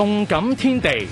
动感天地，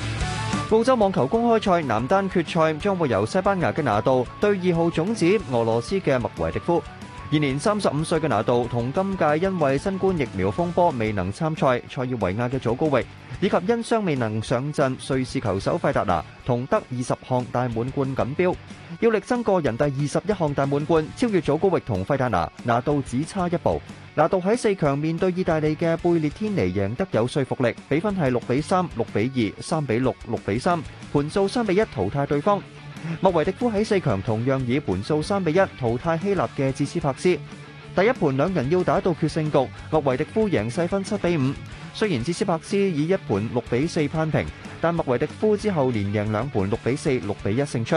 澳洲网球公开赛男单决赛将会由西班牙嘅拿度对二号种子俄罗斯嘅麦维迪夫。现年三十五岁嘅拿度同今届因为新冠疫苗风波未能参赛，塞尔维亚嘅祖高域以及因伤未能上阵瑞士球手费达拿，同得二十项大满贯锦标，要力争个人第二十一项大满贯，超越祖高域同费达拿，拿度只差一步。嗱，度喺四强面对意大利嘅贝列天尼，赢得有说服力，比分系六比三、六比二、三比六、六比三，盘数三比一淘汰对方。莫维迪夫喺四强同样以盘数三比一淘汰希腊嘅智斯帕斯。第一盘两人要打到决胜局，莫维迪夫赢细分七比五。虽然智斯帕斯以一盘六比四攀平，但莫维迪夫之后连赢两盘六比四、六比一胜出。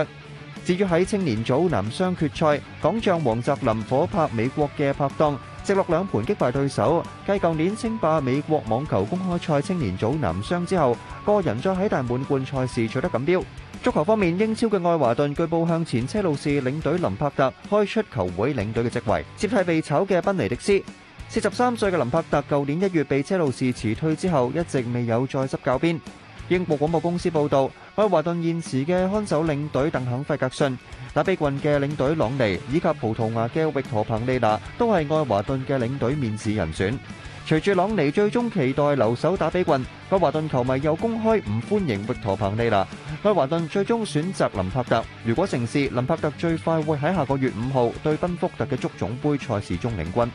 至于喺青年组男双决赛，港将王泽林火拍美国嘅拍档。直落兩盤擊敗對手，繼舊年稱霸美國網球公開賽青年組男双之後，個人再喺大滿贯賽事取得錦標。足球方面，英超嘅愛華頓據報向前車路士領隊林柏特開出球會領隊嘅職位，接替被炒嘅賓尼迪斯。四十三歲嘅林柏特，舊年一月被車路士辭退之後，一直未有再執教鞭。英国廣播公司報導，愛華頓現時嘅看守領隊鄧肯费格逊、打比郡嘅領隊朗尼以及葡萄牙嘅域陀彭利娜都係愛華頓嘅領隊面試人選。隨住朗尼最終期待留守打比郡，愛華頓球迷又公開唔歡迎域陀彭利娜。愛華頓最終選擇林柏特。如果成事，林柏特最快會喺下個月五號對賓福特嘅足總杯賽事中領军。